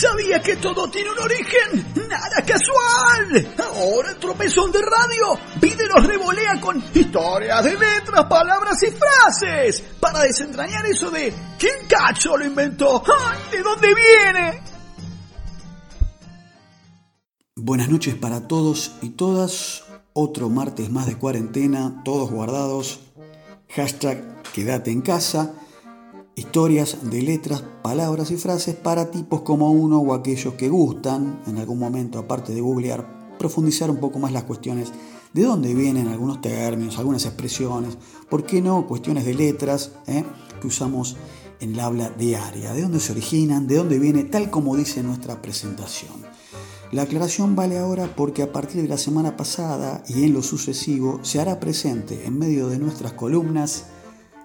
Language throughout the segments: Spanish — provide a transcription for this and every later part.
¿Sabía que todo tiene un origen? ¡Nada casual! Ahora el tropezón de radio pide los revolea con historias de letras, palabras y frases para desentrañar eso de ¿quién cacho lo inventó? ¡Ay, ¿De dónde viene? Buenas noches para todos y todas. Otro martes más de cuarentena, todos guardados. Hashtag quédate en casa historias de letras, palabras y frases para tipos como uno o aquellos que gustan, en algún momento, aparte de googlear, profundizar un poco más las cuestiones de dónde vienen algunos términos, algunas expresiones, por qué no cuestiones de letras eh, que usamos en el habla diaria, de dónde se originan, de dónde viene, tal como dice nuestra presentación. La aclaración vale ahora porque a partir de la semana pasada y en lo sucesivo se hará presente en medio de nuestras columnas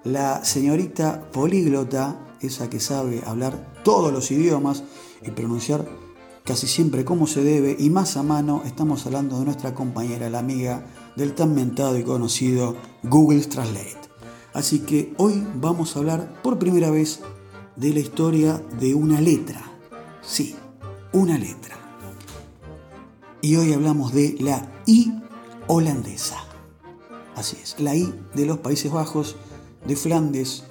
la señorita políglota, esa que sabe hablar todos los idiomas y pronunciar casi siempre como se debe, y más a mano estamos hablando de nuestra compañera, la amiga del tan mentado y conocido Google Translate. Así que hoy vamos a hablar por primera vez de la historia de una letra. Sí, una letra. Y hoy hablamos de la I holandesa. Así es, la I de los Países Bajos de Flandes,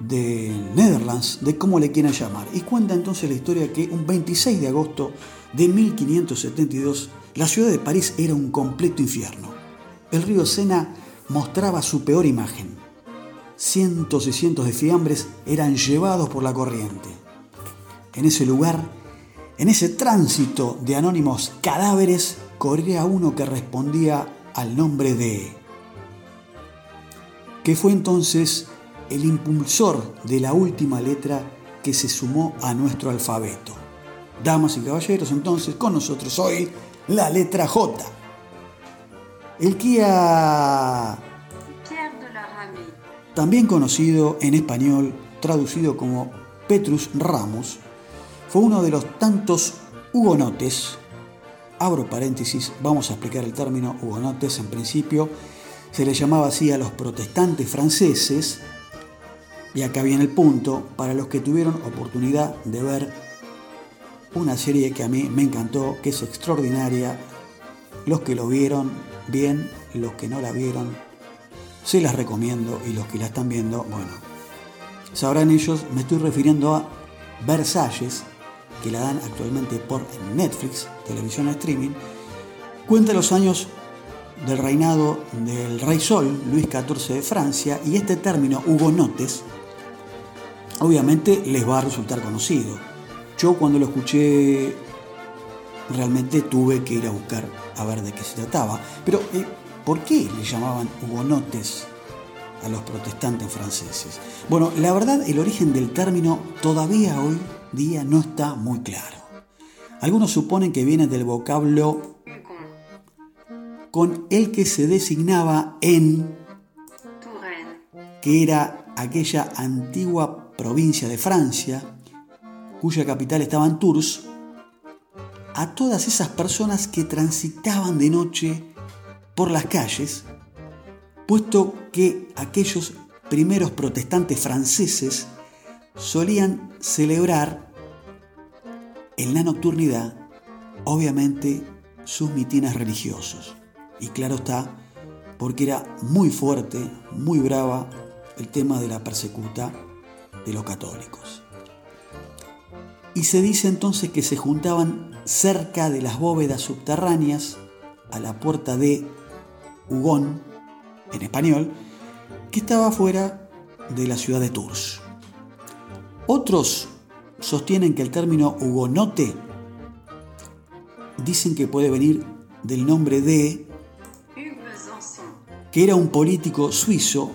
de Netherlands, de cómo le quieran llamar. Y cuenta entonces la historia que un 26 de agosto de 1572 la ciudad de París era un completo infierno. El río Sena mostraba su peor imagen. Cientos y cientos de fiambres eran llevados por la corriente. En ese lugar, en ese tránsito de anónimos cadáveres, corría uno que respondía al nombre de que fue entonces el impulsor de la última letra que se sumó a nuestro alfabeto. Damas y caballeros, entonces con nosotros hoy la letra J. El Kia, también conocido en español, traducido como Petrus Ramos, fue uno de los tantos hugonotes, abro paréntesis, vamos a explicar el término hugonotes en principio, se le llamaba así a los protestantes franceses, y acá viene el punto, para los que tuvieron oportunidad de ver una serie que a mí me encantó, que es extraordinaria, los que lo vieron bien, los que no la vieron, se las recomiendo y los que la están viendo, bueno, sabrán ellos, me estoy refiriendo a Versalles, que la dan actualmente por Netflix, televisión streaming, cuenta los años del reinado del rey Sol, Luis XIV de Francia, y este término hugonotes obviamente les va a resultar conocido. Yo cuando lo escuché realmente tuve que ir a buscar a ver de qué se trataba. Pero eh, ¿por qué le llamaban hugonotes a los protestantes franceses? Bueno, la verdad el origen del término todavía hoy día no está muy claro. Algunos suponen que viene del vocablo con el que se designaba en, que era aquella antigua provincia de Francia, cuya capital estaba en Tours, a todas esas personas que transitaban de noche por las calles, puesto que aquellos primeros protestantes franceses solían celebrar en la nocturnidad, obviamente, sus mitines religiosos. Y claro está, porque era muy fuerte, muy brava el tema de la persecuta de los católicos. Y se dice entonces que se juntaban cerca de las bóvedas subterráneas a la puerta de Hugón, en español, que estaba fuera de la ciudad de Tours. Otros sostienen que el término hugonote dicen que puede venir del nombre de que era un político suizo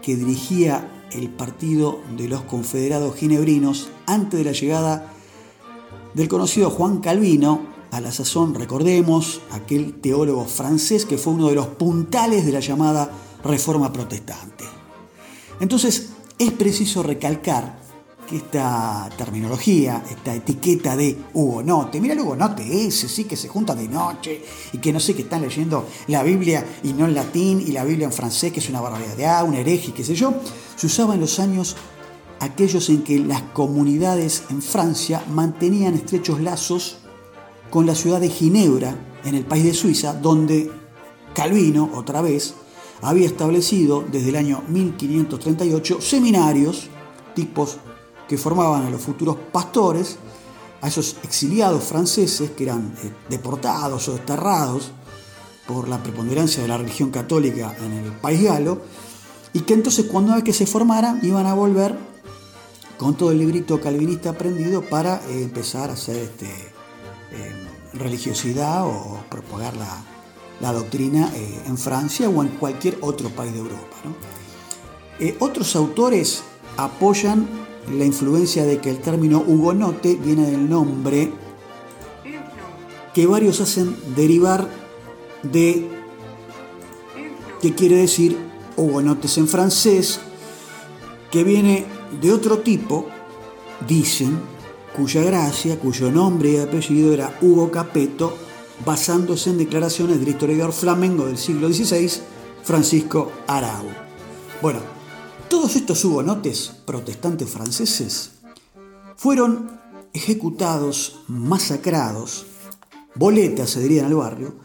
que dirigía el partido de los confederados ginebrinos antes de la llegada del conocido Juan Calvino, a la sazón, recordemos, aquel teólogo francés que fue uno de los puntales de la llamada Reforma Protestante. Entonces, es preciso recalcar que esta terminología, esta etiqueta de hugonote, mira el hugonote ese, sí, que se junta de noche y que no sé, que están leyendo la Biblia y no en latín y la Biblia en francés, que es una barbaridad, ah, un hereje, qué sé yo, se usaba en los años aquellos en que las comunidades en Francia mantenían estrechos lazos con la ciudad de Ginebra, en el país de Suiza, donde Calvino, otra vez, había establecido desde el año 1538 seminarios, tipos que formaban a los futuros pastores, a esos exiliados franceses que eran eh, deportados o desterrados por la preponderancia de la religión católica en el país galo, y que entonces cuando que se formaran iban a volver con todo el librito calvinista aprendido para eh, empezar a hacer este, eh, religiosidad o propagar la, doctrina en Francia o en cualquier otro país de Europa. otros autores apoyan la influencia de que el término hugonote viene del nombre que varios hacen derivar de que quiere decir hugonotes en francés, que viene de otro tipo, dicen, cuya gracia, cuyo nombre y apellido era Hugo Capeto, basándose en declaraciones del historiador flamengo del siglo XVI, Francisco Arau. Bueno, todos estos hugonotes protestantes franceses fueron ejecutados, masacrados, boletas se diría en el barrio,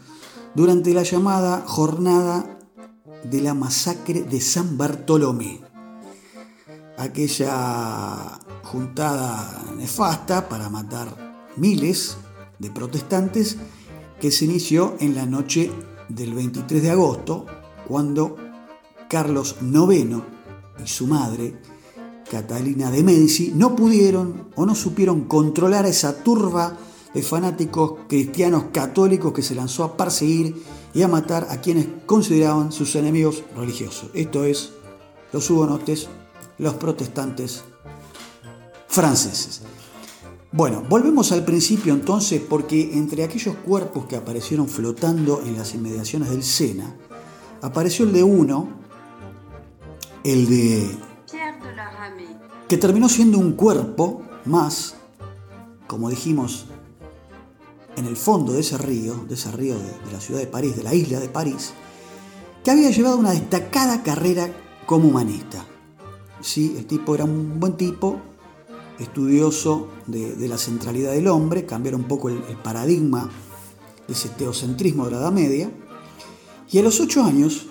durante la llamada Jornada de la Masacre de San Bartolomé. Aquella juntada nefasta para matar miles de protestantes que se inició en la noche del 23 de agosto, cuando Carlos IX y su madre, Catalina de Medici, no pudieron o no supieron controlar a esa turba de fanáticos cristianos católicos que se lanzó a perseguir y a matar a quienes consideraban sus enemigos religiosos. Esto es los hugonotes los protestantes franceses. Bueno, volvemos al principio entonces porque entre aquellos cuerpos que aparecieron flotando en las inmediaciones del Sena, apareció el de uno, el de... que terminó siendo un cuerpo más, como dijimos, en el fondo de ese río, de ese río de, la ciudad de París, de la isla de París, que había llevado una destacada carrera como humanista. Sí, el tipo era un buen tipo, estudioso de, la centralidad del hombre, cambiar un poco el, paradigma de ese teocentrismo de la Edad Media. Y a los ocho años,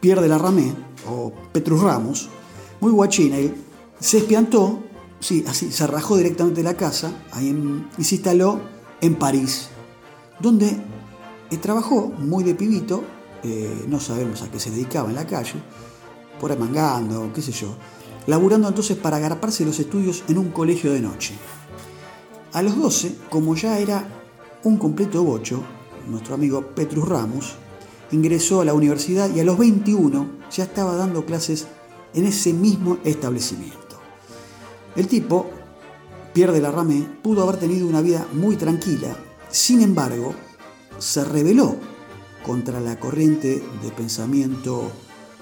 pierde la Ramé, o Petrus Ramos, muy guachina, él se espiantó, sí, así, se rajó directamente de la casa ahí y se instaló en París, donde eh, trabajó muy de pibito, eh, no sabemos a qué se dedicaba en la calle, por ahí mangando, qué sé yo, laburando entonces para agarparse los estudios en un colegio de noche. A los 12, como ya era un completo bocho, nuestro amigo Petrus Ramos ingresó a la universidad y a los 21 ya estaba dando clases en ese mismo establecimiento. El tipo, pierde la Ramé, pudo haber tenido una vida muy tranquila, sin embargo, se rebeló contra la corriente de pensamiento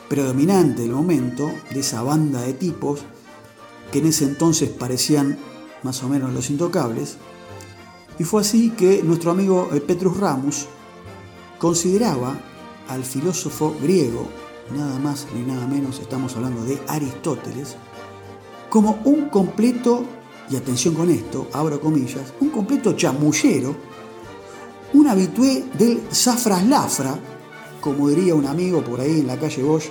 predominante del momento, de esa banda de tipos que en ese entonces parecían más o menos los intocables, y fue así que nuestro amigo eh, Petrus Ramos consideraba al filósofo griego, nada más ni nada menos, estamos hablando de Aristóteles, como un completo, y atención con esto, abro comillas, un completo chamullero, un habitué del Zafras Lafra, como diría un amigo por ahí en la calle Bosch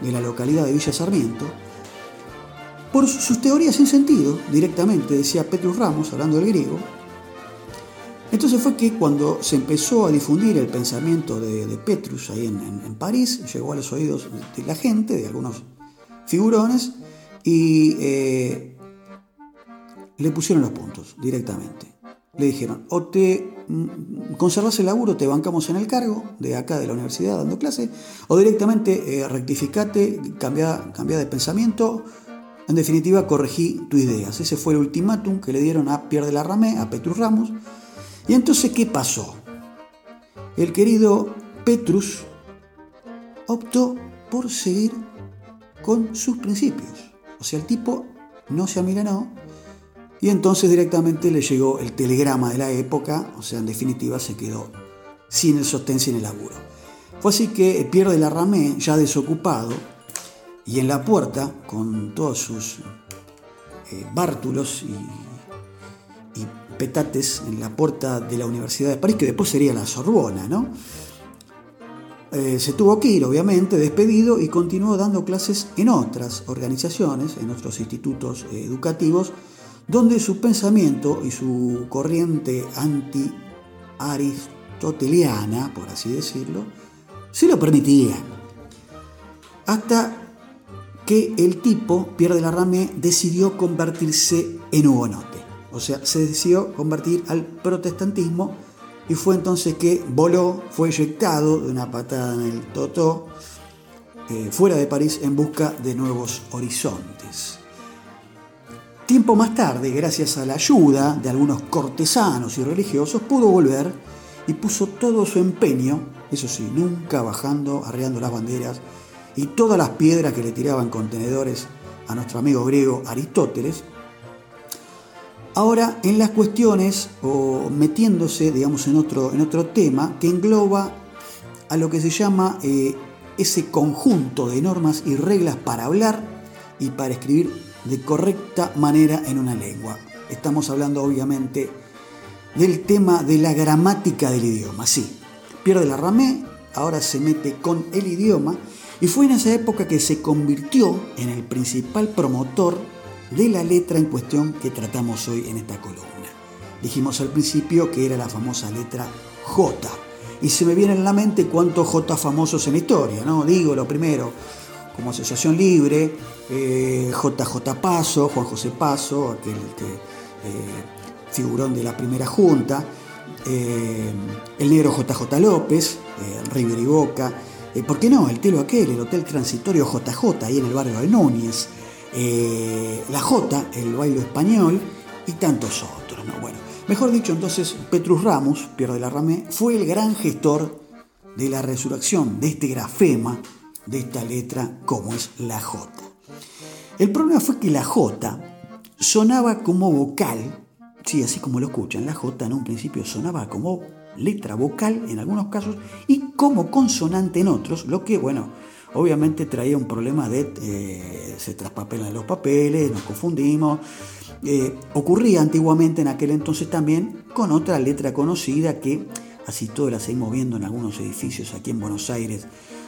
de la localidad de Villa Sarmiento, por sus teorías sin sentido, directamente, decía Petrus Ramos, hablando del griego. Entonces fue que cuando se empezó a difundir el pensamiento de, Petrus ahí en, París, llegó a los oídos de la gente, de algunos figurones, y eh, le pusieron los puntos directamente le dijeron, o te mm, conservas el laburo, te bancamos en el cargo de acá de la universidad dando clase, o directamente eh, rectificate, cambia, de pensamiento, en definitiva corregí tus ideas. Ese fue el ultimátum que le dieron a Pierre de la Ramé, a Petrus Ramos. Y entonces, ¿qué pasó? El querido Petrus optó por seguir con sus principios. O sea, el tipo no se amilanó, y entonces directamente le llegó el telegrama de la época, o sea, en definitiva se quedó sin el sostén, sin el laburo. Fue así que Pierre de la Ramé, ya desocupado y en la puerta, con todos sus eh, bártulos y, en la puerta de la Universidad de París, que después sería la Sorbona, ¿no? Eh, se tuvo que ir, obviamente, despedido y continuó dando clases en otras organizaciones, en otros institutos eh, educativos, donde su pensamiento y su corriente anti-aristoteliana, por así decirlo, se lo permitían. Hasta que el tipo, Pierre de la Rame, decidió convertirse en hugonote. O sea, se decidió convertir al protestantismo y fue entonces que voló, fue eyectado de una patada en el totó eh, fuera de París en busca de nuevos horizontes. Tiempo más tarde, gracias a la ayuda de algunos cortesanos y religiosos, pudo volver y puso todo su empeño, eso sí, nunca bajando, arreando las banderas, y todas las piedras que le tiraban contenedores a nuestro amigo griego Aristóteles, ahora en las cuestiones o metiéndose, digamos, en otro, en otro tema que engloba a lo que se llama eh, ese conjunto de normas y reglas para hablar y para escribir de correcta manera en una lengua. Estamos hablando obviamente del tema de la gramática del idioma. Sí, pierde la ramé, ahora se mete con el idioma y fue en esa época que se convirtió en el principal promotor de la letra en cuestión que tratamos hoy en esta columna. Dijimos al principio que era la famosa letra J. Y se me viene en la mente cuántos J famosos en la historia, ¿no? Digo lo primero, como Asociación Libre, JJ eh, Paso, Juan José Paso, aquel eh, figurón de la primera junta, eh, el negro JJ López, River y Boca, eh, ¿Por qué no? El Telo Aquel, el Hotel Transitorio JJ, ahí en el barrio de Núñez, eh, la J, el bailo español y tantos otros. ¿no? Bueno, mejor dicho, entonces, Petrus Ramos, Pierre de la Ramé, fue el gran gestor de la resurrección de este grafema, de esta letra como es la J. El problema fue que la J sonaba como vocal, sí, así como lo escuchan, la J en un principio sonaba como letra vocal en algunos casos y como consonante en otros, lo que, bueno, obviamente traía un problema de eh, se traspapelan los papeles, nos confundimos. Eh, ocurría antiguamente en aquel entonces también con otra letra conocida que así todo la seguimos viendo en algunos edificios aquí en Buenos Aires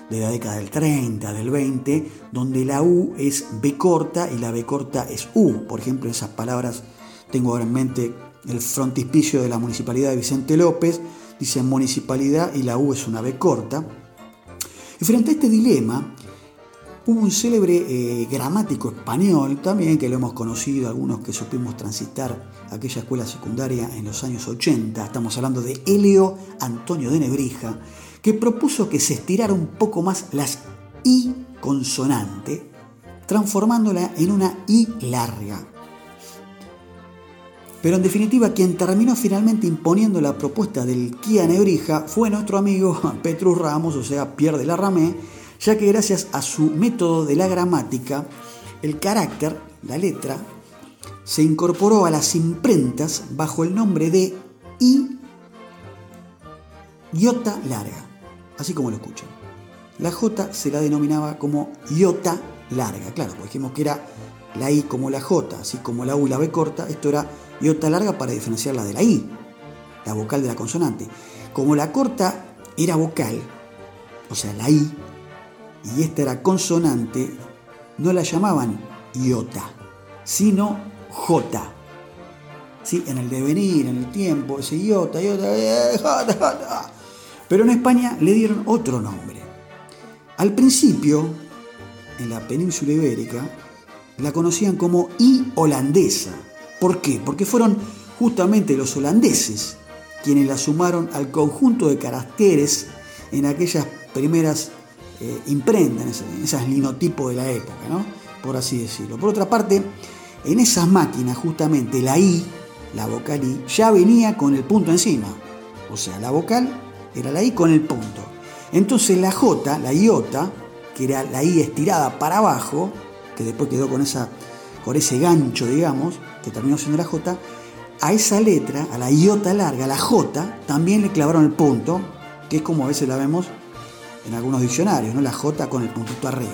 de la década del 30, del 20, donde la U es B corta y la B corta es U. Por ejemplo, esas palabras tengo ahora en mente el frontispicio de la municipalidad de Vicente López, dice municipalidad y la U es una B corta. Y frente a este dilema, hubo un célebre eh, gramático español también, que lo hemos conocido, algunos que supimos transitar aquella escuela secundaria en los años 80, estamos hablando de Helio Antonio de Nebrija, que propuso que se estirara un poco más las I consonante, transformándola en una I larga. Pero en definitiva, quien terminó finalmente imponiendo la propuesta del Kia Nebrija fue nuestro amigo Petrus Ramos, o sea, Pierre de la Ramé, ya que gracias a su método de la gramática, el carácter, la letra, se incorporó a las imprentas bajo el nombre de I iota larga, así como lo escuchan. La J se la denominaba como iota larga, claro, porque dijimos que era la I como la J, así como la U y la B corta, esto era iota larga para diferenciarla de la I, la vocal de la consonante. Como la corta era vocal, o sea, la I, y esta era consonante, no la llamaban iota, sino J. ¿Sí? En el devenir, en el tiempo, ese iota, iota, eh, J, J. Pero en España le dieron otro nombre. Al principio, en la península ibérica, la conocían como I holandesa. ¿Por qué? Porque fueron justamente los holandeses quienes la sumaron al conjunto de caracteres en aquellas primeras eh, imprentas, en esas linotipos de la época, ¿no? por así decirlo. Por otra parte, en esas máquinas justamente la I, la vocal I, ya venía con el punto encima. O sea, la vocal era la I con el punto. Entonces la J, la iota, que era la I estirada para abajo, que después quedó con, esa, con ese gancho, digamos, que terminó siendo la J, a esa letra, a la iota larga, la J, también le clavaron el punto, que es como a veces la vemos en algunos diccionarios, ¿no? la J con el puntito arriba.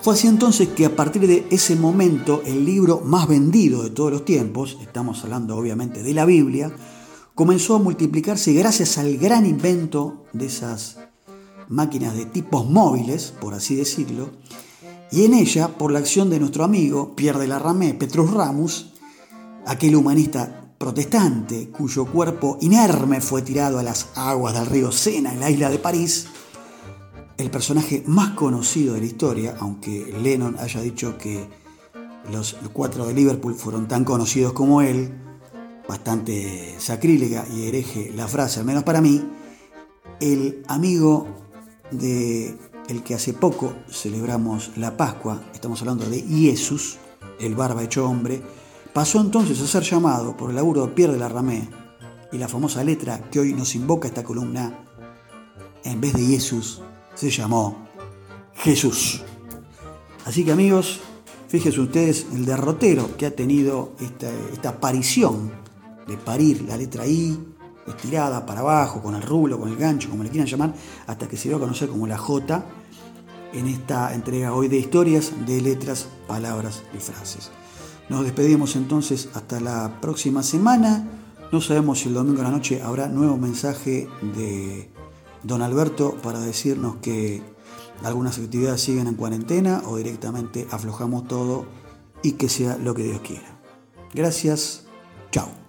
Fue así entonces que a partir de ese momento el libro más vendido de todos los tiempos, estamos hablando obviamente de la Biblia, comenzó a multiplicarse gracias al gran invento de esas máquinas de tipos móviles, por así decirlo, y en ella, por la acción de nuestro amigo Pierre de la Ramé, Petrus Ramus, aquel humanista protestante cuyo cuerpo inerme fue tirado a las aguas del río Sena en la isla de París, el personaje más conocido de la historia, aunque Lennon haya dicho que los cuatro de Liverpool fueron tan conocidos como él, bastante sacrílega y hereje la frase, al menos para mí, el amigo de el que hace poco celebramos la Pascua, estamos hablando de Jesús, el barba hecho hombre, pasó entonces a ser llamado por el laburo de Pierre de la Ramé y la famosa letra que hoy nos invoca esta columna, en vez de Jesús, se llamó Jesús. Así que amigos, fíjense ustedes el derrotero que ha tenido esta, esta aparición de parir la letra I, estirada para abajo, con el rulo, con el gancho, como le quieran llamar, hasta que se dio a conocer como la J en esta entrega hoy de historias, de letras, palabras y frases. Nos despedimos entonces hasta la próxima semana. No sabemos si el domingo a la noche habrá nuevo mensaje de don Alberto para decirnos que algunas actividades siguen en cuarentena o directamente aflojamos todo y que sea lo que Dios quiera. Gracias. Chao.